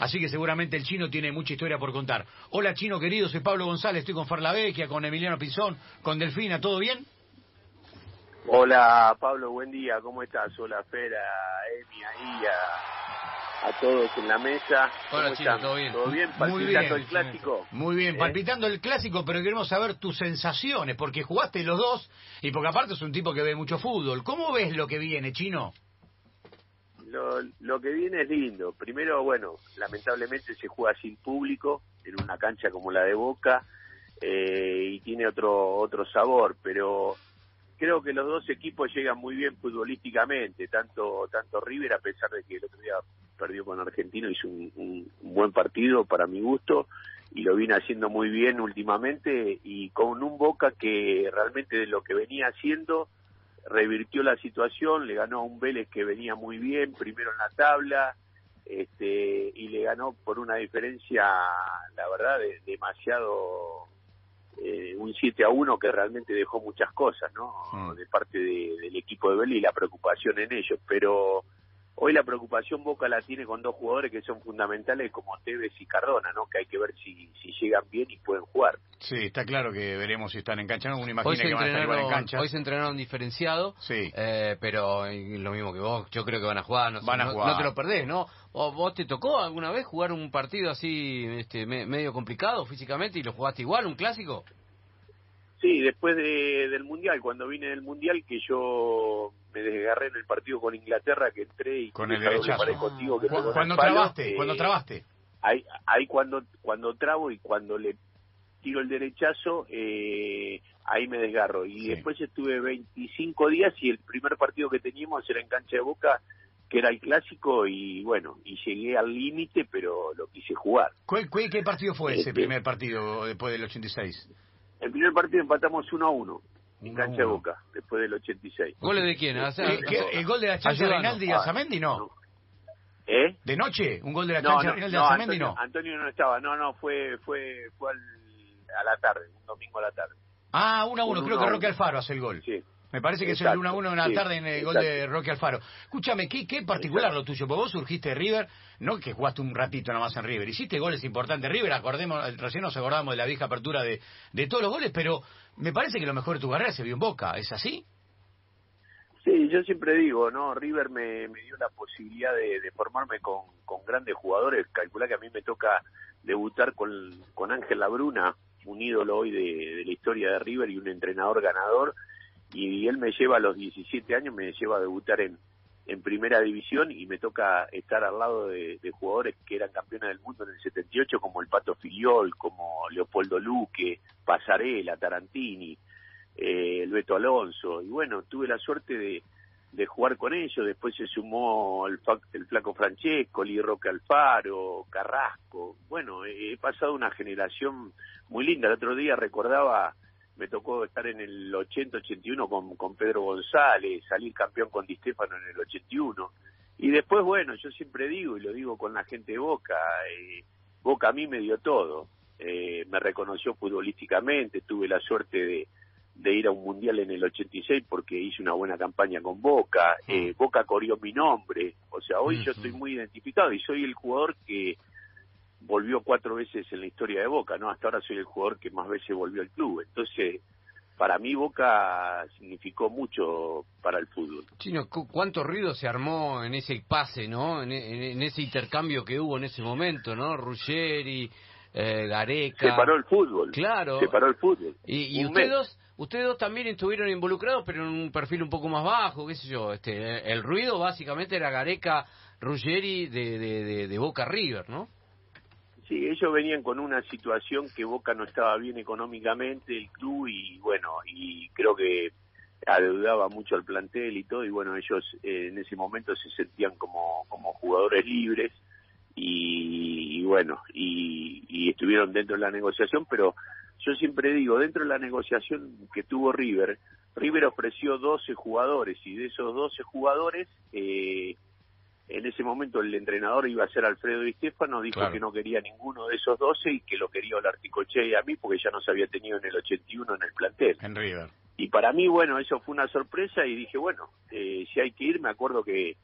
así que seguramente el chino tiene mucha historia por contar. Hola chino querido, soy Pablo González, estoy con Farlavecchia, con Emiliano Pinzón, con Delfina, ¿todo bien? Hola Pablo, buen día, ¿cómo estás? Hola Fera, Emi, ahí, a, a todos en la mesa. Hola Chino, ¿todo bien? ¿Todo bien? Muy bien. ¿Palpitando el clásico? Muy bien, ¿Eh? palpitando el clásico, pero queremos saber tus sensaciones, porque jugaste los dos y porque aparte es un tipo que ve mucho fútbol. ¿Cómo ves lo que viene, chino? Lo, lo que viene es lindo. Primero, bueno, lamentablemente se juega sin público en una cancha como la de Boca eh, y tiene otro otro sabor, pero creo que los dos equipos llegan muy bien futbolísticamente, tanto tanto River a pesar de que el otro día perdió con Argentino, hizo un, un- un buen partido para mi gusto y lo viene haciendo muy bien últimamente y con un Boca que realmente de lo que venía haciendo revirtió la situación, le ganó a un Vélez que venía muy bien, primero en la tabla, este, y le ganó por una diferencia, la verdad, de- demasiado, eh, un 7 a 1 que realmente dejó muchas cosas, ¿no? Mm. De parte de- del equipo de Vélez y la preocupación en ellos, pero hoy la preocupación Boca la tiene con dos jugadores que son fundamentales como Tevez y Cardona, ¿no? Que hay que ver si, si llegan bien y pueden jugar. Sí, está claro que veremos si están en cancha. ¿no? Uno imagina que van a estar igual en entrenaron, cancha. hoy se entrenaron diferenciado, Sí. eh, pero lo mismo que vos, yo creo que van a jugar, no, Van a no- jugar. no te lo perdés, ¿no? ¿O vos te tocó alguna vez jugar un partido así este, me- medio complicado físicamente y lo jugaste igual, un clásico? Sí, después de- del Mundial, cuando vine del Mundial, que yo me desgarré en el partido con Inglaterra, que entré y Con el derechazo. contigo que Cu- pegó en cuando palo, trabaste, eh, cuando trabaste. Ahí, ahí cuando, cuando trabo y cuando le tiro el derechazo, eh, ahí me desgarro. Y Sí. después estuve 25 días y el primer partido que teníamos era en cancha de Boca, que era el clásico, y bueno, y llegué al límite, pero lo quise jugar. ¿Cuál- ¿Qué partido fue ese Este- primer partido después del 86? El primer partido empatamos 1 a 1 en 1 a cancha de 1. Boca, después del 86. ¿Goles de quién? O sea, ¿Qué- qué- ¿El gol de la chancha de. Reinaldi y Azamendi no? ¿Eh? ¿De noche? ¿Un gol de la No, chancha de no, Reinaldi y no, Azamendi Antonio, no? Antonio no estaba, no, no, fue fue fue al- a la tarde, un domingo a la tarde. Ah, 1 a 1. Un Creo uno que Roque. Alfaro hace el gol. Sí. Me parece que es el Exacto, 1 a 1 en la sí, tarde en el gol de exacto. Roque Alfaro. Escúchame, ¿qué, qué particular lo tuyo? Porque vos surgiste de River, no que jugaste un ratito nomás en River. Hiciste goles importantes River, acordemos, recién nos acordamos de la vieja apertura de, de todos los goles, pero me parece que lo mejor de tu carrera se vio en Boca. ¿Es así? Sí, yo siempre digo, ¿no? River me, me dio la posibilidad de, de formarme con, con grandes jugadores. Calculá que a mí me toca debutar con, con Ángel Labruna, un ídolo hoy de, de la historia de River y un entrenador ganador. Y él me lleva a los 17 años, me lleva a debutar en, en primera división y me toca estar al lado de, jugadores que eran campeones del mundo en el 78, como el Pato Filiol, como Leopoldo Luque, Pasarela, Tarantini eh, Beto Alonso, y bueno, tuve la suerte de, de jugar con ellos, después se sumó el, el Flaco Francesco, Lee Roque Alfaro, Carrasco, bueno, he pasado una generación muy linda, el otro día recordaba, me tocó estar en el 80-81 con, con Pedro González, salir campeón con Di Stefano en el 81, y después, bueno, yo siempre digo, y lo digo con la gente de Boca, eh, Boca a mí me dio todo, eh, me reconoció futbolísticamente, tuve la suerte de, de ir a un mundial en el 86 porque hice una buena campaña con Boca, eh, Boca corrió mi nombre, o sea, hoy yo Ujú. estoy muy identificado y soy el jugador que volvió cuatro veces en la historia de Boca, ¿no? Hasta ahora soy el jugador que más veces volvió al club, entonces para mí Boca significó mucho para el fútbol. Chino, cu- ¿cuánto ruido se armó en ese pase, no? En, en- en ese intercambio que hubo en ese momento, ¿no? Ruggeri, eh, Gareca. Se paró el fútbol. Claro. Se paró el fútbol. Y, ustedes dos, ustedes dos también estuvieron involucrados, pero en un perfil un poco más bajo, qué sé yo. Este, el ruido básicamente era Gareca, Ruggeri de, de, de, de Boca River, ¿no? Sí, ellos venían con una situación que Boca no estaba bien económicamente, el club, y bueno, y creo que adeudaba mucho al plantel y todo, y bueno, ellos eh, en ese momento se sentían como, como jugadores libres, y, y bueno, y, y estuvieron dentro de la negociación, pero yo siempre digo, dentro de la negociación que tuvo River, River ofreció 12 jugadores, y de esos 12 jugadores, eh, en ese momento el entrenador iba a ser Alfredo Di Stefano, dijo Claro. que no quería ninguno de esos 12 y que lo quería Olarticoche y a mí porque ya no se había tenido en el 81 en el plantel. En River. Y para mí, bueno, eso fue una sorpresa y dije, bueno, eh, si hay que ir, me acuerdo que,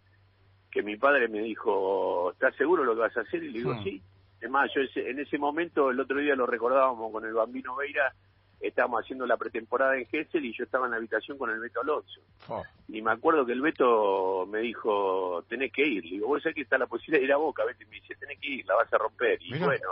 que mi padre me dijo, ¿estás seguro lo que vas a hacer? Y le digo, Hmm. sí. Es más, yo ese- en ese momento, el otro día lo recordábamos con el Bambino Veira, estábamos haciendo la pretemporada en Gessel y yo estaba en la habitación con el Beto Alonso. Oh. Y me acuerdo que el Beto me dijo, tenés que ir. Le digo, vos sabés que está la posibilidad de ir a Boca, Beto. Y me dice, tenés que ir, la vas a romper. Y Mirá. bueno,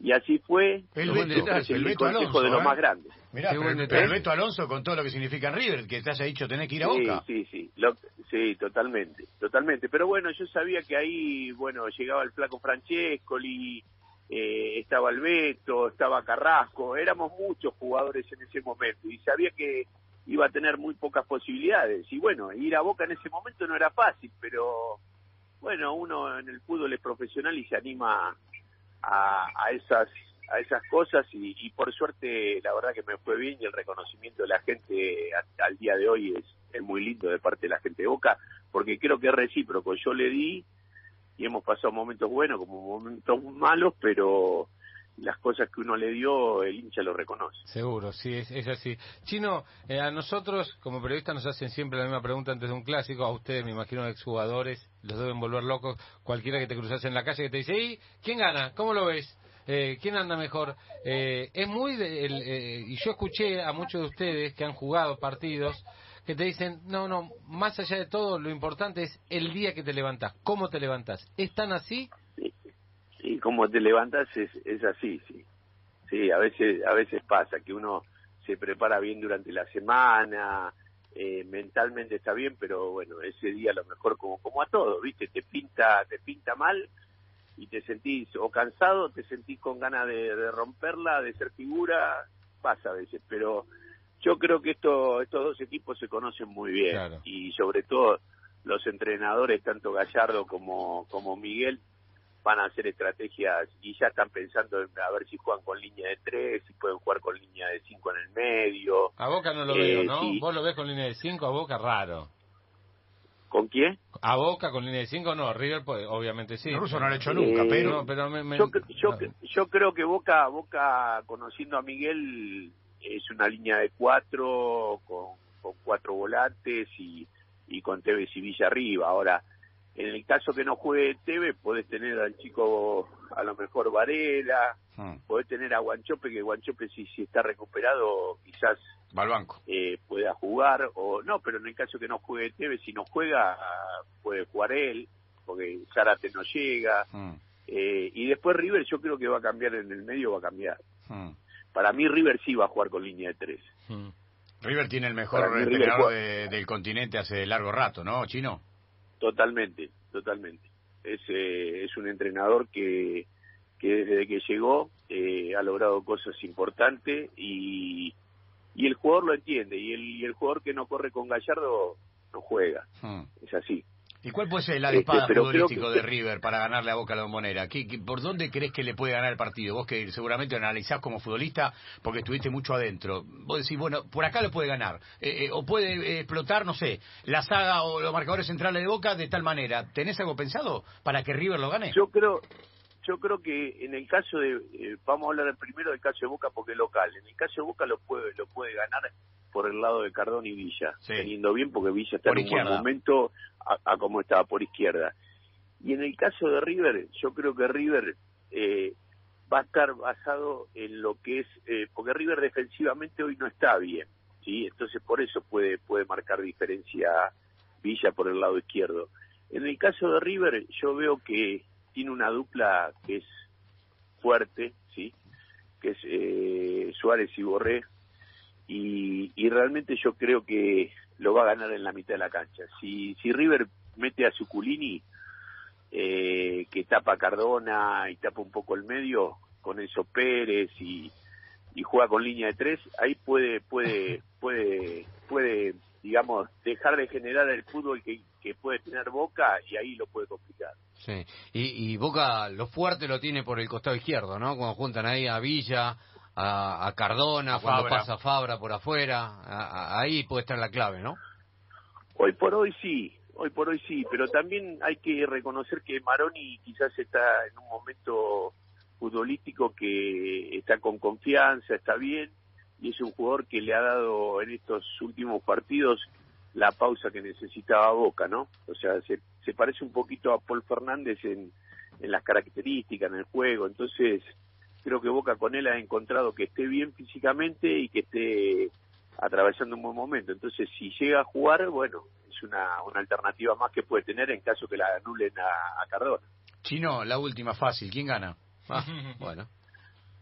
y así fue. El Beto, ofrece el el Beto consejo Alonso, de los ¿eh? más grandes. Mirá, pero, detalle. el Beto Alonso con todo lo que significa en River, que te haya dicho tenés que ir a Boca. Sí, sí, sí, Lo- sí, totalmente, totalmente. Pero bueno, yo sabía que ahí, bueno, llegaba el flaco Francescoli, eh, estaba el Beto, estaba Carrasco, éramos muchos jugadores en ese momento y sabía que iba a tener muy pocas posibilidades. Y bueno, ir a Boca en ese momento no era fácil, pero bueno, uno en el fútbol es profesional y se anima a, a esas a esas cosas y, y por suerte la verdad que me fue bien y el reconocimiento de la gente al día de hoy es, es muy lindo de parte de la gente de Boca porque creo que es recíproco yo le di y hemos pasado momentos buenos como momentos malos pero las cosas que uno le dio el hincha lo reconoce Seguro, sí, es, es así. Chino, eh, a nosotros como periodistas nos hacen siempre la misma pregunta antes de un clásico, a ustedes me imagino exjugadores, los deben volver locos, cualquiera que te cruzas en la calle que te dice, ¿y quién gana? ¿Cómo lo ves? Eh, ¿Quién anda mejor? Eh, es muy... de- el, eh, y yo escuché a muchos de ustedes que han jugado partidos que te dicen, no, no, más allá de todo, lo importante es el día que te levantas, cómo te levantas. ¿Es tan así? y como te levantas es, es así, sí. Sí, a veces, a veces pasa que uno se prepara bien durante la semana, eh, mentalmente está bien, pero bueno, ese día a lo mejor como, como a todo, ¿viste? Te pinta, te pinta mal y te sentís o cansado, te sentís con ganas de romperla, de ser figura, pasa a veces, pero yo creo que esto, estos dos equipos se conocen muy bien Claro. y sobre todo los entrenadores, tanto Gallardo como, como Miguel, van a hacer estrategias y ya están pensando en a ver si juegan con línea de tres, si pueden jugar con línea de cinco en el medio. A Boca no lo Eh, veo, ¿no? sí. Vos lo ves con línea de 5, a Boca raro. ¿Con quién? A Boca con línea de 5 no, River pues, obviamente sí. El ruso no lo ha hecho nunca, Eh, pero... No, pero me- me- Yo, yo, no. yo creo que Boca, Boca, conociendo a Miguel, es una línea de cuatro, con, con cuatro volantes y, y con Tevez y Villa arriba. Ahora, en el caso que no juegue Tevez, podés tener al chico, a lo mejor Varela, Hmm, podés tener a Guanchope, que Guanchope si, si está recuperado quizás va al banco. eh, pueda jugar, o no, pero en el caso que no juegue Tevez, si no juega, puede jugar él, porque Zárate no llega. Hmm, Eh, y después River yo creo que va a cambiar en el medio, va a cambiar. hmm. Para mí River sí va a jugar con línea de tres. Mm. River tiene el mejor Para mí River entrenador de- del continente hace largo rato, ¿no, Chino? Totalmente, totalmente. Es, eh, es un entrenador que, que desde que llegó eh, ha logrado cosas importantes y, y el jugador lo entiende. Y el, y el jugador que no corre con Gallardo no juega. Hmm. Es así. ¿Y cuál puede ser el la Este, espada creo futbolístico que- de River para ganarle a Boca a la Bombonera? ¿Qué, qué- por dónde crees que le puede ganar el partido? Vos que seguramente lo analizás como futbolista porque estuviste mucho adentro. Vos decís, bueno, por acá lo puede ganar. Eh, eh, o puede eh, explotar, no sé, la saga o los marcadores centrales de Boca de tal manera. ¿Tenés algo pensado para que River lo gane? Yo creo, yo creo que en el caso de, eh, vamos a hablar primero del caso de Boca porque es local. En el caso de Boca lo puede, lo puede ganar por el lado de Cardón y Villa, Sí. teniendo bien porque Villa está Por en un buen izquierda. momento a, a como estaba por izquierda. Y en el caso de River, yo creo que River eh, va a estar basado en lo que es, eh, porque River defensivamente hoy no está bien, sí, entonces por eso puede puede marcar diferencia Villa por el lado izquierdo. En el caso de River, yo veo que tiene una dupla que es fuerte, sí, que es eh, Suárez y Borré, y, y realmente yo creo que lo va a ganar en la mitad de la cancha. Si, si River mete a Suculini, eh, que tapa a Cardona y tapa un poco el medio, con eso Pérez y, y juega con línea de tres, ahí puede, puede, puede, puede, digamos, dejar de generar el fútbol que, que puede tener Boca y ahí lo puede complicar. Sí. Y, y Boca lo fuerte lo tiene por el costado izquierdo, ¿no? Cuando juntan ahí a Villa, a, a Cardona, A cuando Fabra. pasa Fabra por afuera, a- a- ahí puede estar la clave, ¿no? Hoy por hoy sí, hoy por hoy sí, pero también hay que reconocer que Maroni quizás está en un momento futbolístico que está con confianza, está bien, y es un jugador que le ha dado en estos últimos partidos la pausa que necesitaba Boca, ¿no? O sea, se, se parece un poquito a Paul Fernández en, en las características, en el juego, entonces creo que Boca con él ha encontrado que esté bien físicamente y que esté atravesando un buen momento. Entonces, si llega a jugar, bueno, es una, una alternativa más que puede tener en caso que la anulen a, a Cardona. Chino, la última fácil, ¿quién gana? Ah, bueno.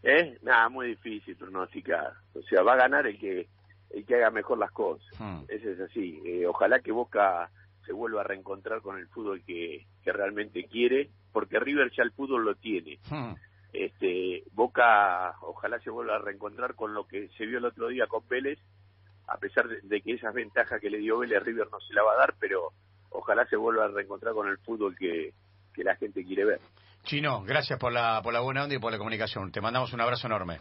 ¿Eh? Nada, muy difícil pronosticar. O sea, va a ganar el que el que haga mejor las cosas. Hmm. Ese es así. Eh, ojalá que Boca se vuelva a reencontrar con el fútbol que, que realmente quiere, porque River ya el fútbol lo tiene. Hmm. Este, Boca ojalá se vuelva a reencontrar con lo que se vio el otro día con Vélez, a pesar de, que esas ventajas que le dio Vélez River no se la va a dar, pero ojalá se vuelva a reencontrar con el fútbol que, que la gente quiere ver. Chino, gracias por la, por la buena onda y por la comunicación. Te mandamos un abrazo enorme.